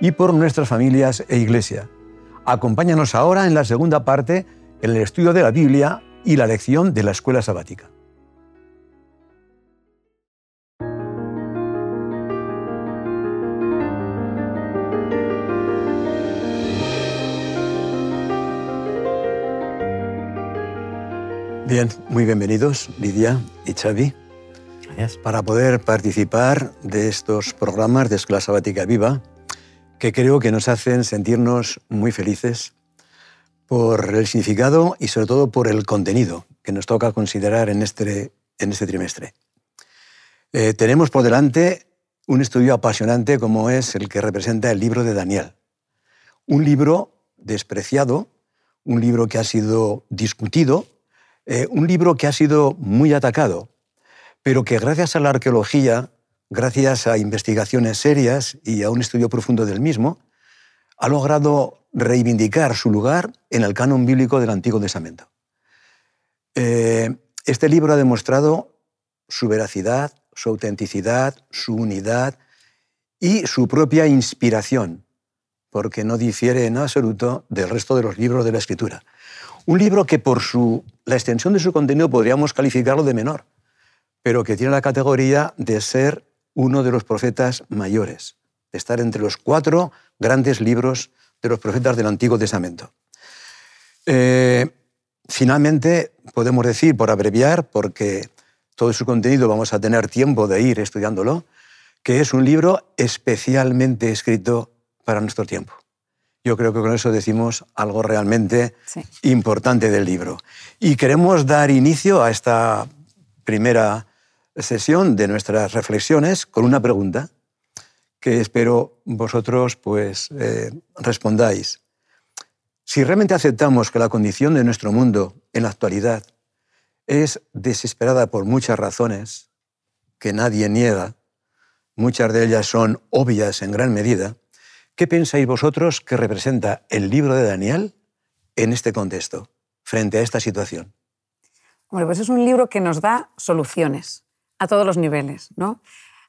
y por nuestras familias e iglesia. Acompáñanos ahora en la segunda parte, en el estudio de la Biblia y la lección de la escuela sabática. Bien, muy bienvenidos Lidia y Xavi. Gracias. Para poder participar de estos programas de Escuela Sabática Viva, que creo que nos hacen sentirnos muy felices por el significado y sobre todo por el contenido que nos toca considerar en este, en este trimestre. Eh, tenemos por delante un estudio apasionante como es el que representa el libro de Daniel. Un libro despreciado, un libro que ha sido discutido, eh, un libro que ha sido muy atacado, pero que gracias a la arqueología gracias a investigaciones serias y a un estudio profundo del mismo, ha logrado reivindicar su lugar en el canon bíblico del Antiguo Testamento. Eh, este libro ha demostrado su veracidad, su autenticidad, su unidad y su propia inspiración, porque no difiere en absoluto del resto de los libros de la Escritura. Un libro que por su, la extensión de su contenido podríamos calificarlo de menor, pero que tiene la categoría de ser uno de los profetas mayores, de estar entre los cuatro grandes libros de los profetas del Antiguo Testamento. Eh, finalmente, podemos decir, por abreviar, porque todo su contenido vamos a tener tiempo de ir estudiándolo, que es un libro especialmente escrito para nuestro tiempo. Yo creo que con eso decimos algo realmente importante del libro. Y queremos dar inicio a esta primera sesión de nuestras reflexiones con una pregunta que espero vosotros pues eh, respondáis. Si realmente aceptamos que la condición de nuestro mundo en la actualidad es desesperada por muchas razones que nadie niega, muchas de ellas son obvias en gran medida, ¿qué pensáis vosotros que representa el libro de Daniel en este contexto, frente a esta situación? Bueno, pues es un libro que nos da soluciones a todos los niveles, ¿no?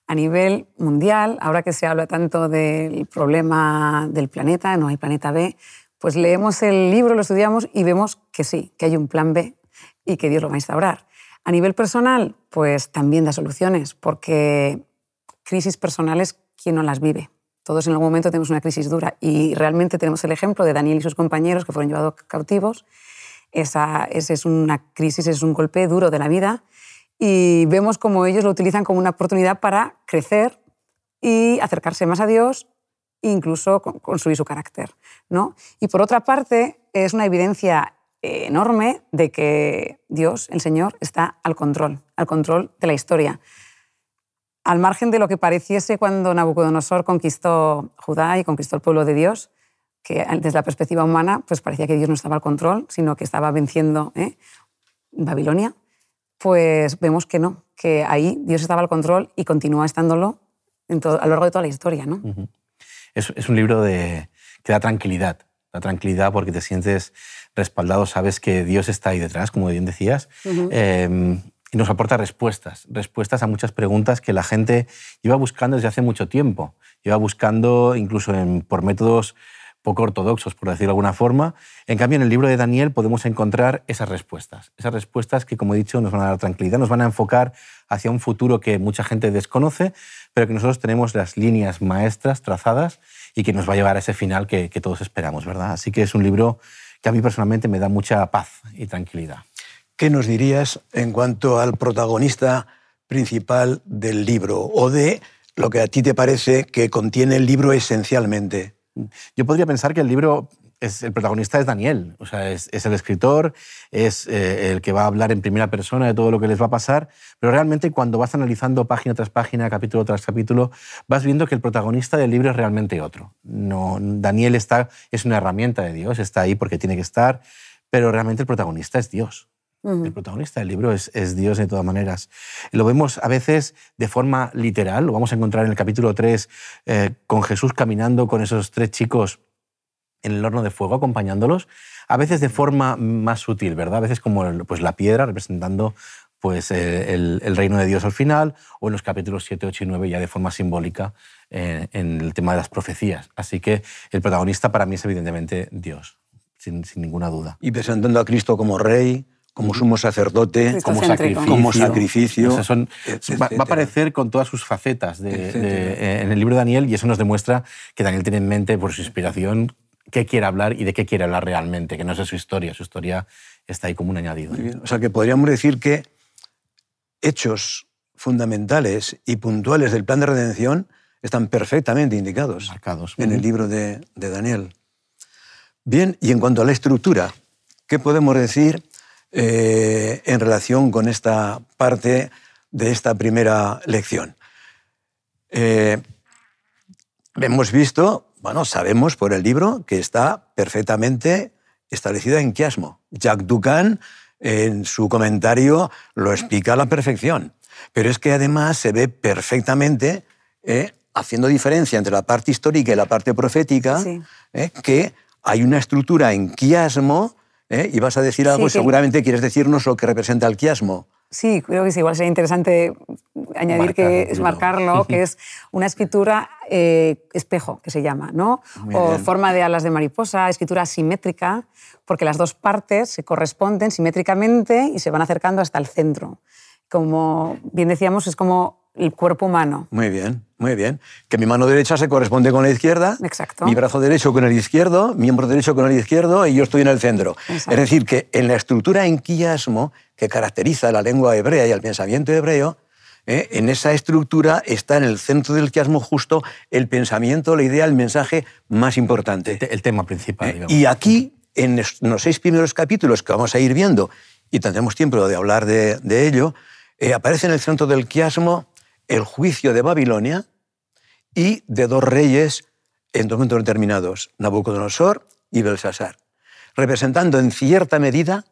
A nivel mundial, ahora que se habla tanto del problema del planeta, no hay planeta B, pues leemos el libro, lo estudiamos y vemos que sí, que hay un plan B y que Dios lo va a instaurar. A nivel personal, pues también da soluciones, porque crisis personales, ¿quién no las vive? Todos en algún momento tenemos una crisis dura y realmente tenemos el ejemplo de Daniel y sus compañeros que fueron llevados cautivos. Esa, esa es una crisis, es un golpe duro de la vida y vemos cómo ellos lo utilizan como una oportunidad para crecer y acercarse más a Dios incluso construir su carácter. ¿no? Y por otra parte, es una evidencia enorme de que Dios, el Señor, está al control, al control de la historia. Al margen de lo que pareciese cuando Nabucodonosor conquistó Judá y conquistó el pueblo de Dios, que desde la perspectiva humana pues parecía que Dios no estaba al control, sino que estaba venciendo ¿eh? Babilonia pues vemos que no, que ahí Dios estaba al control y continúa estándolo a lo largo de toda la historia. ¿no? es, un libro de, que da tranquilidad, da tranquilidad porque te sientes respaldado, sabes que Dios está ahí detrás, como bien decías, em, y nos aporta respuestas, respuestas a muchas preguntas que la gente iba buscando desde hace mucho tiempo, iba buscando incluso por métodos poco ortodoxos, por decirlo de alguna forma. En cambio, en el libro de Daniel podemos encontrar esas respuestas. Esas respuestas que, como he dicho, nos van a dar tranquilidad, nos van a enfocar hacia un futuro que mucha gente desconoce, pero que nosotros tenemos las líneas maestras trazadas y que nos va a llevar a ese final que, todos esperamos, ¿verdad? Así que es un libro que a mí personalmente me da mucha paz y tranquilidad. ¿Qué nos dirías en cuanto al protagonista principal del libro o de lo que a ti te parece que contiene el libro esencialmente? Yo podría pensar que el libro el protagonista es Daniel, o sea, es, el escritor, es eh, el que va a hablar en primera persona de todo lo que les va a pasar, pero realmente cuando vas analizando página tras página, capítulo tras capítulo, vas viendo que el protagonista del libro es realmente otro. No, Daniel está, es una herramienta de Dios, está ahí porque tiene que estar, pero realmente el protagonista es Dios. El protagonista del libro es, Dios de todas maneras. Lo vemos a veces de forma literal, lo vamos a encontrar en el capítulo 3 eh, con Jesús caminando con esos tres chicos en el horno de fuego acompañándolos, a veces de forma más sutil, ¿verdad? A veces como pues, la piedra representando pues, eh, el, reino de Dios al final, o en los capítulos 7, 8 y 9 ya de forma simbólica eh, en el tema de las profecías. Así que el protagonista para mí es evidentemente Dios, sin, ninguna duda. Y presentando a Cristo como rey, como sumo sacerdote, como sacrificio. Como sacrificio. va, a aparecer con todas sus facetas eh, en el libro de Daniel y eso nos demuestra que Daniel tiene en mente, por su inspiración, qué quiere hablar y de qué quiere hablar realmente, que no es su historia, su historia está ahí como un añadido. O sea que podríamos decir que hechos fundamentales y puntuales del plan de redención están perfectamente indicados Marcados. en el libro de, Daniel. Bien, y en cuanto a la estructura, ¿qué podemos decir eh, en relación con esta parte de esta primera lección? Eh, hemos visto bueno, sabemos por el libro que está perfectamente establecida en quiasmo. Jacques Ducan, en su comentario, lo explica a la perfección. Pero es que además se ve perfectamente, eh, haciendo diferencia entre la parte histórica y la parte profética, eh, que hay una estructura en quiasmo, eh, y vas a decir algo, seguramente quieres decirnos lo que representa el quiasmo. Sí, creo que sí, igual sería interesante añadir que es marcarlo, que es una escritura eh, espejo, que se llama, ¿no? o forma de alas de mariposa, escritura simétrica, porque las dos partes se corresponden simétricamente y se van acercando hasta el centro. Como bien decíamos, es como el cuerpo humano. Muy bien, muy bien. Que mi mano derecha se corresponde con la izquierda, Exacto. mi brazo derecho con el izquierdo, miembro derecho con el izquierdo y yo estoy en el centro. Es decir, que en la estructura en quiasmo que caracteriza la lengua hebrea y el pensamiento hebreo, ¿eh? en esa estructura está en el centro del quiasmo justo el pensamiento, la idea, el mensaje más importante. El tema principal. ¿Eh? Y aquí, en los seis primeros capítulos que vamos a ir viendo, y tendremos tiempo de hablar de, ello, eh, aparece en el centro del quiasmo el juicio de Babilonia y de dos reyes en dos momentos determinados, Nabucodonosor y Belsasar, representando en cierta medida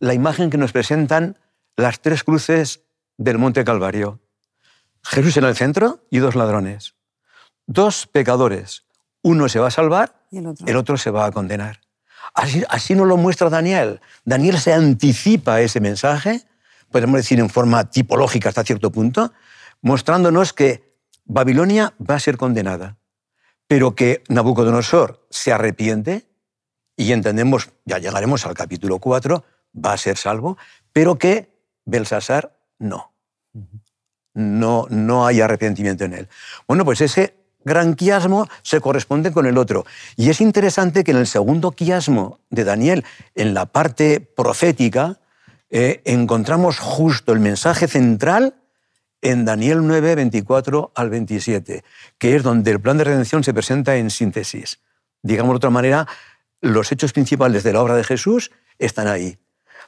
la imagen que nos presentan las tres cruces del Monte Calvario. Jesús en el centro y dos ladrones. Dos pecadores. Uno se va a salvar, y el, otro? se va a condenar. Así, así nos lo muestra Daniel. Daniel se anticipa a ese mensaje, podemos decir en forma tipológica hasta cierto punto, mostrándonos que Babilonia va a ser condenada, pero que Nabucodonosor se arrepiente y entendemos, ya llegaremos al capítulo 4, va a ser salvo, pero que Belsasar no. No, no hay arrepentimiento en él. Bueno, pues ese gran quiasmo se corresponde con el otro. Y es interesante que en el segundo quiasmo de Daniel, en la parte profética, eh, encontramos justo el mensaje central en Daniel 9, 24 al 27, que es donde el plan de redención se presenta en síntesis. Digamos de otra manera, los hechos principales de la obra de Jesús están ahí.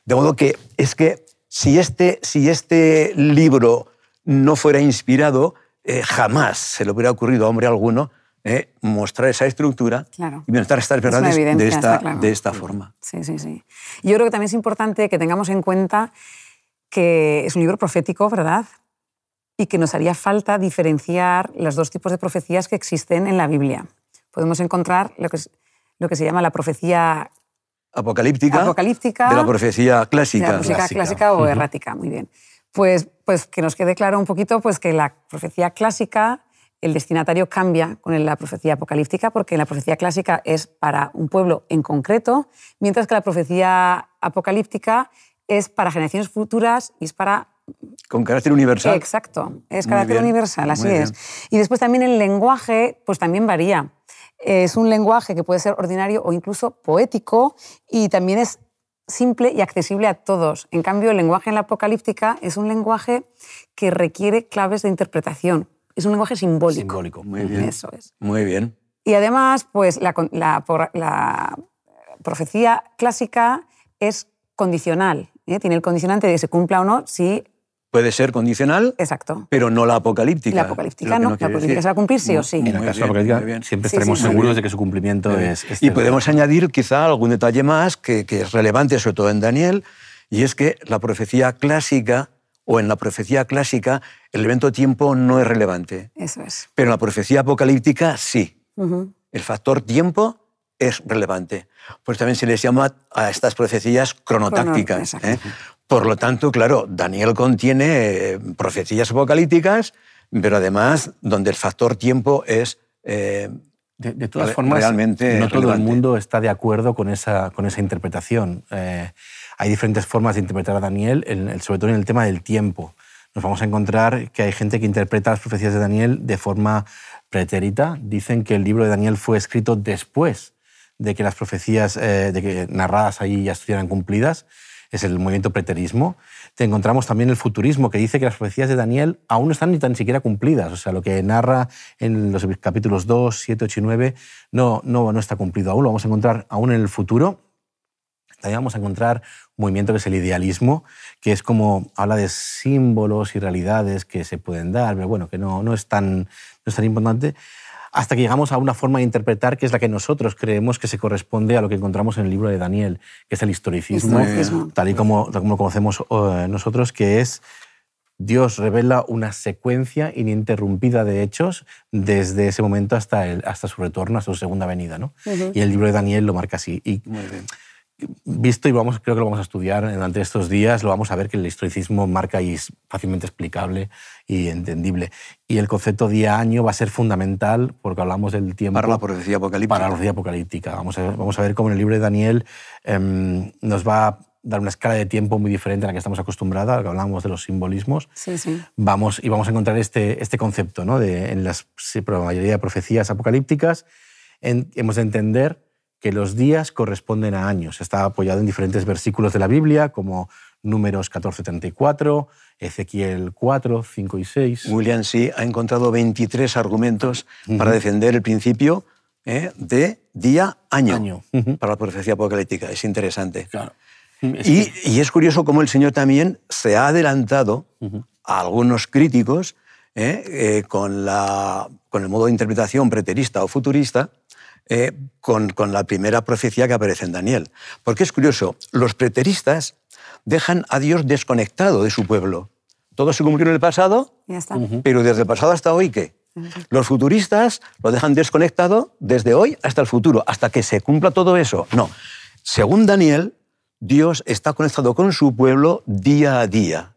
De modo que es que si este, si este libro no fuera inspirado, eh, jamás se le hubiera ocurrido a hombre alguno eh, mostrar esa estructura y mostrar estas verdades de esta, de esta forma. Sí, sí, sí. Yo creo que también es importante que tengamos en cuenta que es un libro profético, ¿verdad? Y que nos haría falta diferenciar los dos tipos de profecías que existen en la Biblia. Podemos encontrar lo que, lo que se llama la profecía apocalíptica, apocalíptica de la profecía clásica. De la profecía clásica, o errática, muy bien. Pues, pues que nos quede claro un poquito pues que la profecía clásica, el destinatario cambia con la profecía apocalíptica, porque la profecía clásica es para un pueblo en concreto, mientras que la profecía apocalíptica es para generaciones futuras y es para con carácter universal. Exacto, es carácter universal, así es. Y después también el lenguaje, pues también varía. Es un lenguaje que puede ser ordinario o incluso poético y también es simple y accesible a todos. En cambio, el lenguaje en la apocalíptica es un lenguaje que requiere claves de interpretación. Es un lenguaje simbólico. Simbólico, muy bien. Eso es. Muy bien. Y además, pues la, la, profecía clásica es condicional, ¿eh? tiene el condicionante de que se cumpla o no si Puede ser condicional, Exacto. pero no la apocalíptica. La apocalíptica no, la quiere apocalíptica decir. se va a cumplir sí o sí. En el caso bien, apocalíptica, siempre Sí, estaremos sí, sí. seguros de que su cumplimiento es, es Y podemos añadir quizá algún detalle más que, que es relevante, sobre todo en Daniel, y es que la profecía clásica, o en la profecía clásica, el elemento tiempo no es relevante, Eso es. pero en la profecía apocalíptica sí. El factor tiempo es relevante. Pues también se les llama a estas profecías cronotácticas. exacto. ¿eh? Por lo tanto, claro, Daniel contiene eh, profecías apocalípticas, pero además donde el factor tiempo es... eh, De, de todas formas, realmente no todo el mundo está de acuerdo con esa, con esa interpretación. Eh, hay diferentes formas de interpretar a Daniel, en sobre todo en el tema del tiempo. Nos vamos a encontrar que hay gente que interpreta las profecías de Daniel de forma pretérita. Dicen que el libro de Daniel fue escrito después de que las profecías eh, de que narradas ahí ya estuvieran cumplidas. Es el movimiento preterismo. Te encontramos también el futurismo, que dice que las profecías de Daniel aún no están ni tan siquiera cumplidas. O sea, lo que narra en los capítulos 2, 7, 8 y 9 no, no, no está cumplido aún. Lo vamos a encontrar aún en el futuro. También vamos a encontrar un movimiento que es el idealismo, que es como habla de símbolos y realidades que se pueden dar, pero bueno, que no, no, es, tan, no es tan importante, hasta que llegamos a una forma de interpretar que es la que nosotros creemos que se corresponde a lo que encontramos en el libro de Daniel, que es el historicismo, Historicismo. tal y como, tal como lo conocemos eh, nosotros, que es Dios revela una secuencia ininterrumpida de hechos desde ese momento hasta, el, hasta su retorno, hasta su segunda venida. ¿no? Y el libro de Daniel lo marca así. Y muy bien. Visto y vamos, creo que lo vamos a estudiar durante estos días, lo vamos a ver que el historicismo marca y es fácilmente explicable y entendible. Y el concepto día-año va a ser fundamental porque hablamos del tiempo Para la profecía apocalíptica. para la profecía apocalíptica. Vamos a, ver, vamos a ver cómo en el libro de Daniel em, nos va a dar una escala de tiempo muy diferente a la que estamos acostumbrados, a la que hablamos de los simbolismos. Sí, sí. Vamos, y vamos a encontrar este, este concepto ¿no? de, en las, la mayoría de profecías apocalípticas. En- hemos de entender que los días corresponden a años. Está apoyado en diferentes versículos de la Biblia, como Números 14-34, Ezequiel 4, 5 y 6. William sí ha encontrado 23 argumentos para defender el principio ¿eh? de día-año Año. Para la profecía apocalíptica. Es interesante. Claro. Es Y, que- y es curioso cómo el Señor también se ha adelantado a algunos críticos ¿eh? Eh, con, la, con el modo de interpretación preterista o futurista, eh, con, con la primera profecía que aparece en Daniel. Porque es curioso, los preteristas dejan a Dios desconectado de su pueblo. Todo se cumplió en el pasado, Ya está. pero desde el pasado hasta hoy, ¿qué? Los futuristas lo dejan desconectado desde hoy hasta el futuro, hasta que se cumpla todo eso. No. Según Daniel, Dios está conectado con su pueblo día a día,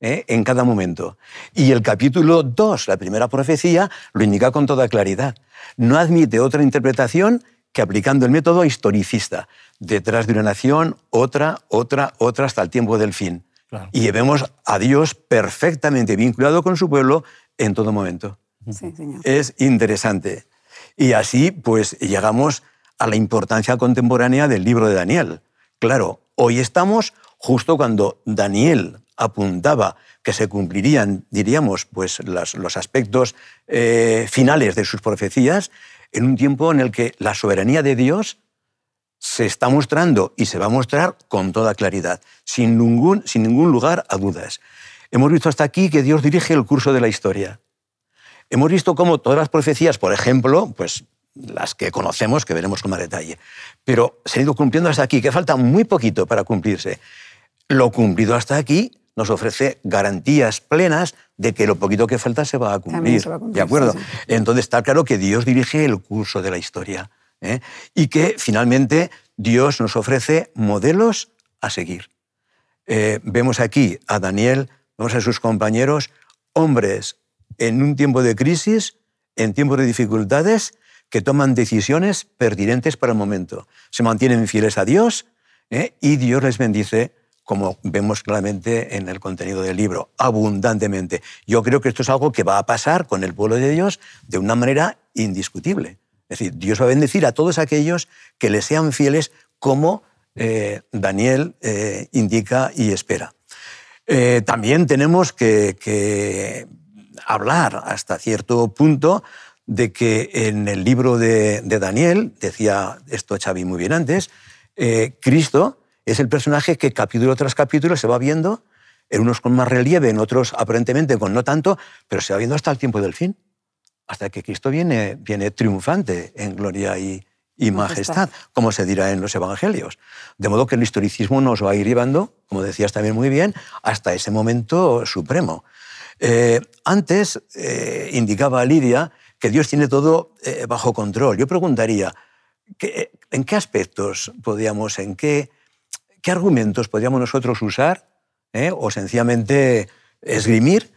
¿eh? en cada momento. Y el capítulo 2, la primera profecía, lo indica con toda claridad. No admite otra interpretación que aplicando el método historicista. Detrás de una nación, otra, otra, otra, hasta el tiempo del fin. Claro. Y vemos a Dios perfectamente vinculado con su pueblo en todo momento. Sí, señor. Es interesante. Y así, pues, llegamos a la importancia contemporánea del libro de Daniel. Claro, hoy estamos justo cuando Daniel apuntaba que se cumplirían, diríamos, pues, los aspectos eh, finales de sus profecías en un tiempo en el que la soberanía de Dios se está mostrando y se va a mostrar con toda claridad, sin ningún, sin ningún lugar a dudas. Hemos visto hasta aquí que Dios dirige el curso de la historia. Hemos visto cómo todas las profecías, por ejemplo, pues las que conocemos, que veremos con más detalle, pero se han ido cumpliendo hasta aquí, que falta muy poquito para cumplirse. Lo cumplido hasta aquí nos ofrece garantías plenas de que lo poquito que falta se va a cumplir. se va a cumplir, ¿De acuerdo? sí, sí. Entonces está claro que Dios dirige el curso de la historia ¿eh? y que finalmente Dios nos ofrece modelos a seguir. Eh, vemos aquí a Daniel, vemos a sus compañeros, hombres en un tiempo de crisis, en tiempos de dificultades, que toman decisiones pertinentes para el momento. Se mantienen fieles a Dios ¿eh? y Dios les bendice, como vemos claramente en el contenido del libro, abundantemente. Yo creo que esto es algo que va a pasar con el pueblo de Dios de una manera indiscutible. Es decir, Dios va a bendecir a todos aquellos que le sean fieles como eh, Daniel eh, indica y espera. Eh, también tenemos que, hablar hasta cierto punto de que en el libro de, de Daniel, decía esto Xavi muy bien antes, Cristo es el personaje que capítulo tras capítulo se va viendo, en unos con más relieve, en otros aparentemente con no tanto, pero se va viendo hasta el tiempo del fin, hasta que Cristo viene, viene triunfante en gloria y, y majestad, como se dirá en los evangelios. De modo que el historicismo nos va a ir llevando, como decías también muy bien, hasta ese momento supremo. Eh, antes eh, indicaba Lidia que Dios tiene todo eh, bajo control. Yo preguntaría, ¿en qué aspectos podríamos, en qué, qué argumentos podríamos nosotros usar o sencillamente esgrimir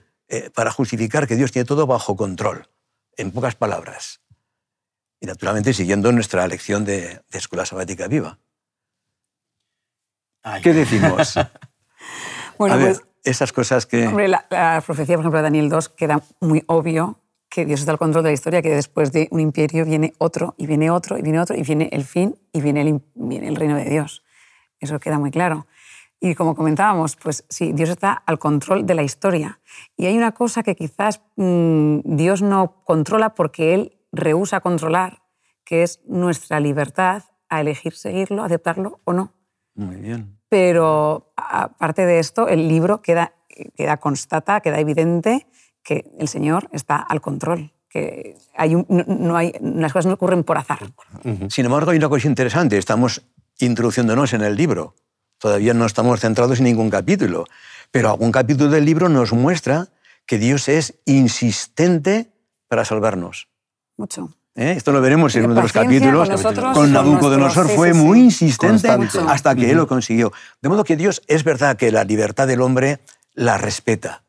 para justificar que Dios tiene todo bajo control? En pocas palabras. Y naturalmente siguiendo nuestra lección de, Escuela Sabática Viva. ¿Qué decimos? bueno, pues, esas cosas que... Hombre, la, profecía, por ejemplo, de Daniel 2 queda muy obvio que Dios está al control de la historia, que después de un imperio viene otro, y viene otro, y viene otro, y viene el fin, y viene el, viene el reino de Dios. Eso queda muy claro. Y como comentábamos, pues sí, Dios está al control de la historia. Y hay una cosa que quizás mm, Dios no controla porque Él rehúsa controlar, que es nuestra libertad a elegir seguirlo, aceptarlo o no. Muy bien. Pero aparte de esto, el libro queda, queda constata, queda evidente que el Señor está al control, que hay no, hay, las cosas no ocurren por azar. Sin embargo, hay una cosa interesante. Estamos introduciéndonos en el libro. Todavía no estamos centrados en ningún capítulo, pero algún capítulo del libro nos muestra que Dios es insistente para salvarnos. Mucho. ¿Eh? Esto lo veremos en uno de los capítulos. Con, Nabucodonosor fue muy insistente hasta que él lo consiguió. De modo que Dios es verdad que la libertad del hombre la respeta.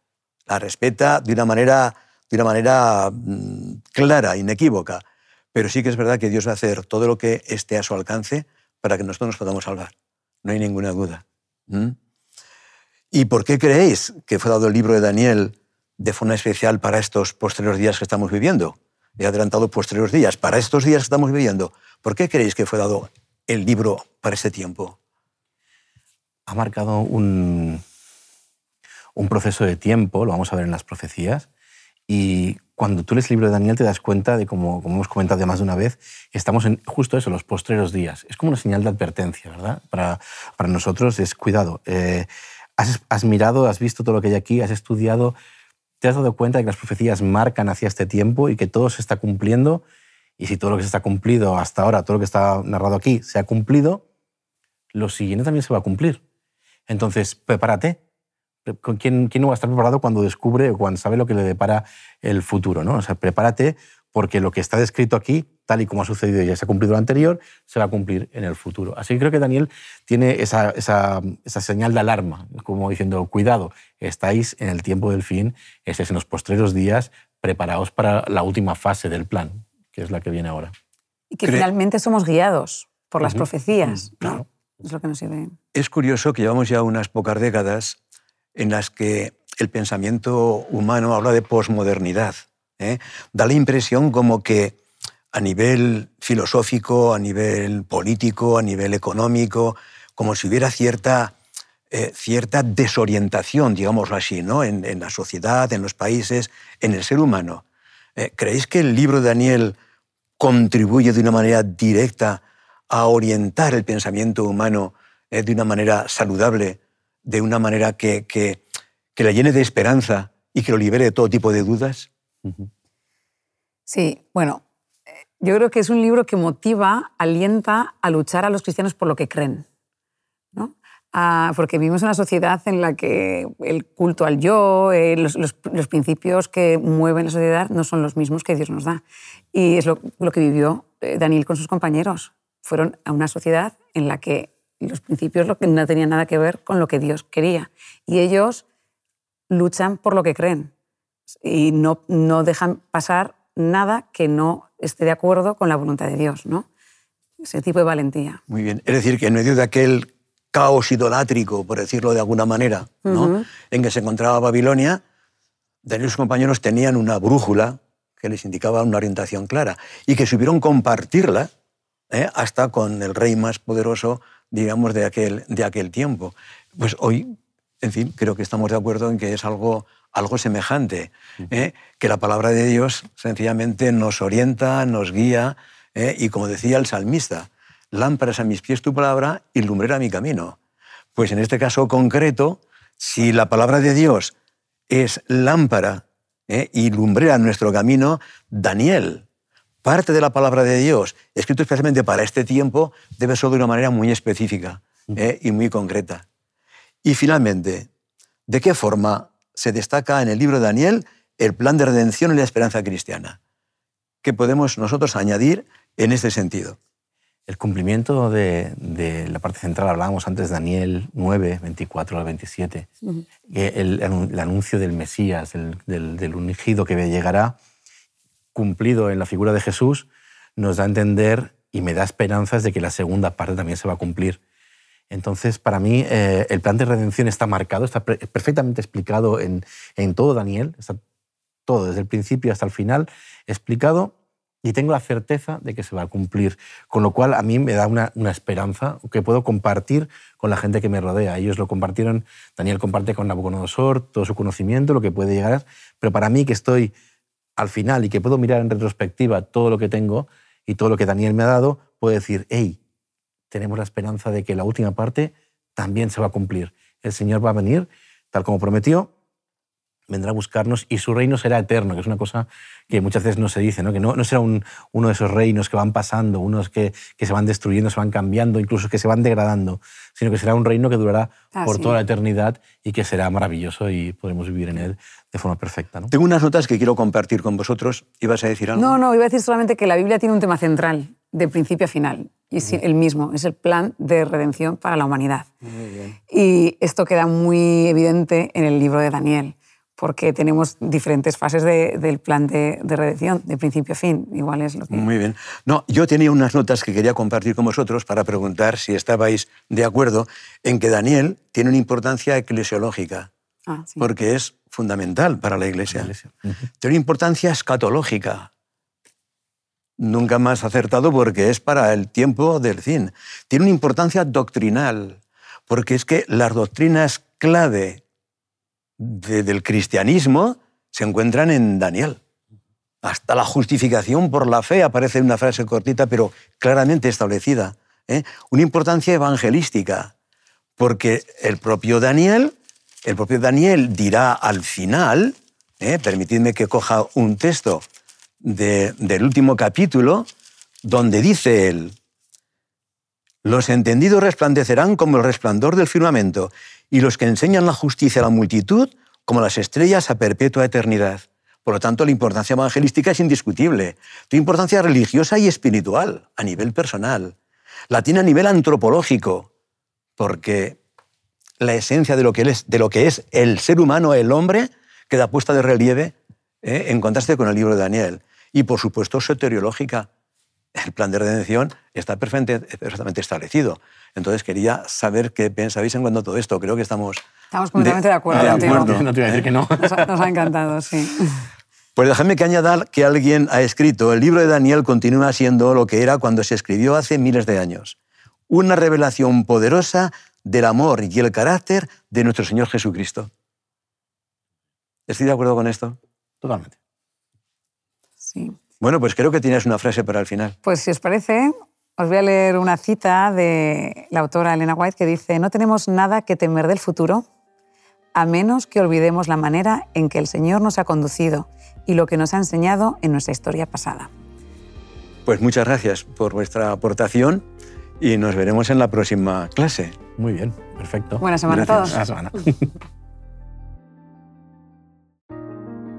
La respeta de una manera, de una manera mm, clara, inequívoca. Pero sí que es verdad que Dios va a hacer todo lo que esté a su alcance para que nosotros nos podamos salvar. No hay ninguna duda. ¿Y por qué creéis que fue dado el libro de Daniel de forma especial para estos posteriores días que estamos viviendo? he adelantado posteriores días, para estos días que estamos viviendo. ¿Por qué creéis que fue dado el libro para este tiempo? Ha marcado un, un proceso de tiempo, lo vamos a ver en las profecías, y cuando tú lees el libro de Daniel te das cuenta de, como, hemos comentado ya más de una vez, estamos en justo eso, los postreros días. Es como una señal de advertencia, ¿verdad? Para, para nosotros es cuidado. Eh, has, has mirado, has visto todo lo que hay aquí, has estudiado, te has dado cuenta de que las profecías marcan hacia este tiempo y que todo se está cumpliendo. Y si todo lo que se está cumplido hasta ahora, todo lo que está narrado aquí, se ha cumplido, lo siguiente también se va a cumplir. Entonces, prepárate. ¿Quién, quién no va a estar preparado cuando descubre o cuando sabe lo que le depara el futuro? ¿no? O sea, prepárate porque lo que está descrito aquí, tal y como ha sucedido y ya se ha cumplido lo anterior, se va a cumplir en el futuro. Así que creo que Daniel tiene esa, esa, esa señal de alarma, como diciendo, cuidado, estáis en el tiempo del fin, estáis en los postreros días, preparaos para la última fase del plan, que es la que viene ahora. Y que finalmente somos guiados por las profecías. Claro. Es lo que nos sirve. Es curioso que llevamos ya unas pocas décadas en las que el pensamiento humano habla de posmodernidad ¿eh? Da la impresión como que a nivel filosófico, a nivel político, a nivel económico, como si hubiera cierta, eh, cierta desorientación, digámoslo así, ¿no? En, la sociedad, en los países, en el ser humano. Eh, ¿Creéis que el libro de Daniel contribuye de una manera directa a orientar el pensamiento humano de una manera saludable, de una manera que, que, que le llene de esperanza y que lo libere de todo tipo de dudas? Sí, bueno, yo creo que es un libro que motiva, alienta a luchar a los cristianos por lo que creen. ¿no? Ah, porque vivimos en una sociedad en la que el culto al yo, eh, los, principios que mueven la sociedad no son los mismos que Dios nos da. Y es lo, que vivió eh, Daniel con sus compañeros. Fueron a una sociedad en la que los principios no tenían nada que ver con lo que Dios quería. Y ellos luchan por lo que creen y no, no dejan pasar nada que no esté de acuerdo con la voluntad de Dios, ¿no? Ese tipo de valentía. Muy bien. Es decir, que en medio de aquel caos idolátrico, por decirlo de alguna manera, ¿no? en que se encontraba Babilonia, Daniel y sus compañeros tenían una brújula que les indicaba una orientación clara y que supieron compartirla ¿eh? hasta con el rey más poderoso, digamos, de aquel, de aquel tiempo. Pues hoy, en fin, creo que estamos de acuerdo en que es algo algo semejante, ¿eh? que la palabra de Dios sencillamente nos orienta, nos guía, ¿eh? y como decía el salmista, lámparas a mis pies tu palabra y lumbrera mi camino. Pues en este caso concreto, si la palabra de Dios es lámpara ¿eh? y lumbrera nuestro camino, Daniel, parte de la palabra de Dios, escrito especialmente para este tiempo, debe ser de una manera muy específica ¿eh? y muy concreta. Y finalmente, ¿de qué forma se destaca en el libro de Daniel el plan de redención y la esperanza cristiana? ¿Qué podemos nosotros añadir en este sentido? El cumplimiento de, la parte central, hablábamos antes de Daniel 9, 24 al 27, el, anuncio del Mesías, del, del, ungido que llegará, cumplido en la figura de Jesús, nos da a entender y me da esperanzas de que la segunda parte también se va a cumplir. Entonces, para mí, eh, el plan de redención está marcado, está perfectamente explicado en, en todo Daniel, está todo, desde el principio hasta el final, explicado y tengo la certeza de que se va a cumplir. Con lo cual a mí me da una, esperanza que puedo compartir con la gente que me rodea. Ellos lo compartieron, Daniel comparte con Nabucodonosor todo su conocimiento, lo que puede llegar, pero para mí que estoy al final y que puedo mirar en retrospectiva todo lo que tengo y todo lo que Daniel me ha dado, puedo decir, hey, tenemos la esperanza de que la última parte también se va a cumplir. El Señor va a venir, tal como prometió, vendrá a buscarnos y su reino será eterno, que es una cosa que muchas veces no se dice, ¿no? que no, no será un, uno de esos reinos que van pasando, unos que, que, se van destruyendo, se van cambiando, incluso que se van degradando, sino que será un reino que durará ah, por toda la eternidad y que será maravilloso y podremos vivir en él de forma perfecta. ¿no? Tengo unas notas que quiero compartir con vosotros. ¿Ibas a decir algo? No, no, iba a decir solamente que la Biblia tiene un tema central, de principio a final, y es el mismo, es el plan de redención para la humanidad. Y esto queda muy evidente en el libro de Daniel porque tenemos diferentes fases del plan de, redención, de principio a fin. Igual es lo que... Muy bien. No, yo tenía unas notas que quería compartir con vosotros para preguntar si estabais de acuerdo en que Daniel tiene una importancia eclesiológica, ah, porque es fundamental para la Iglesia. Tiene una importancia escatológica, nunca más acertado porque es para el tiempo del fin. Tiene una importancia doctrinal, porque es que las doctrinas clave del cristianismo se encuentran en Daniel. Hasta la justificación por la fe aparece en una frase cortita, pero claramente establecida. ¿eh? Una importancia evangelística, porque el propio Daniel, el propio Daniel dirá al final, ¿eh? permitidme que coja un texto del último capítulo, donde dice él, los entendidos resplandecerán como el resplandor del firmamento, y los que enseñan la justicia a la multitud como las estrellas a perpetua eternidad. Por lo tanto, la importancia evangelística es indiscutible. Tiene importancia religiosa y espiritual, a nivel personal. La tiene a nivel antropológico, porque la esencia de lo que es, el ser humano, el hombre, queda puesta de relieve ¿eh? en contraste con el libro de Daniel. Y, por supuesto, soteriológica. El plan de redención está perfectamente establecido. Entonces quería saber qué pensabais en cuanto a todo esto. Creo que estamos... Estamos completamente de, acuerdo. De acuerdo. No te iba a decir que no. Nos ha, encantado, sí. Pues déjame que añada que alguien ha escrito, el libro de Daniel continúa siendo lo que era cuando se escribió hace miles de años. Una revelación poderosa del amor y el carácter de nuestro Señor Jesucristo. ¿Estoy de acuerdo con esto? Totalmente. Sí. Bueno, pues creo que tienes una frase para el final. Pues si os parece, os voy a leer una cita de la autora Elena White que dice, no tenemos nada que temer del futuro a menos que olvidemos la manera en que el Señor nos ha conducido y lo que nos ha enseñado en nuestra historia pasada. Pues muchas gracias por vuestra aportación y nos veremos en la próxima clase. Muy bien, perfecto. Buena semana a todos. Buena semana.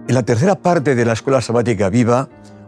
en la tercera parte de la Escuela Sabática Viva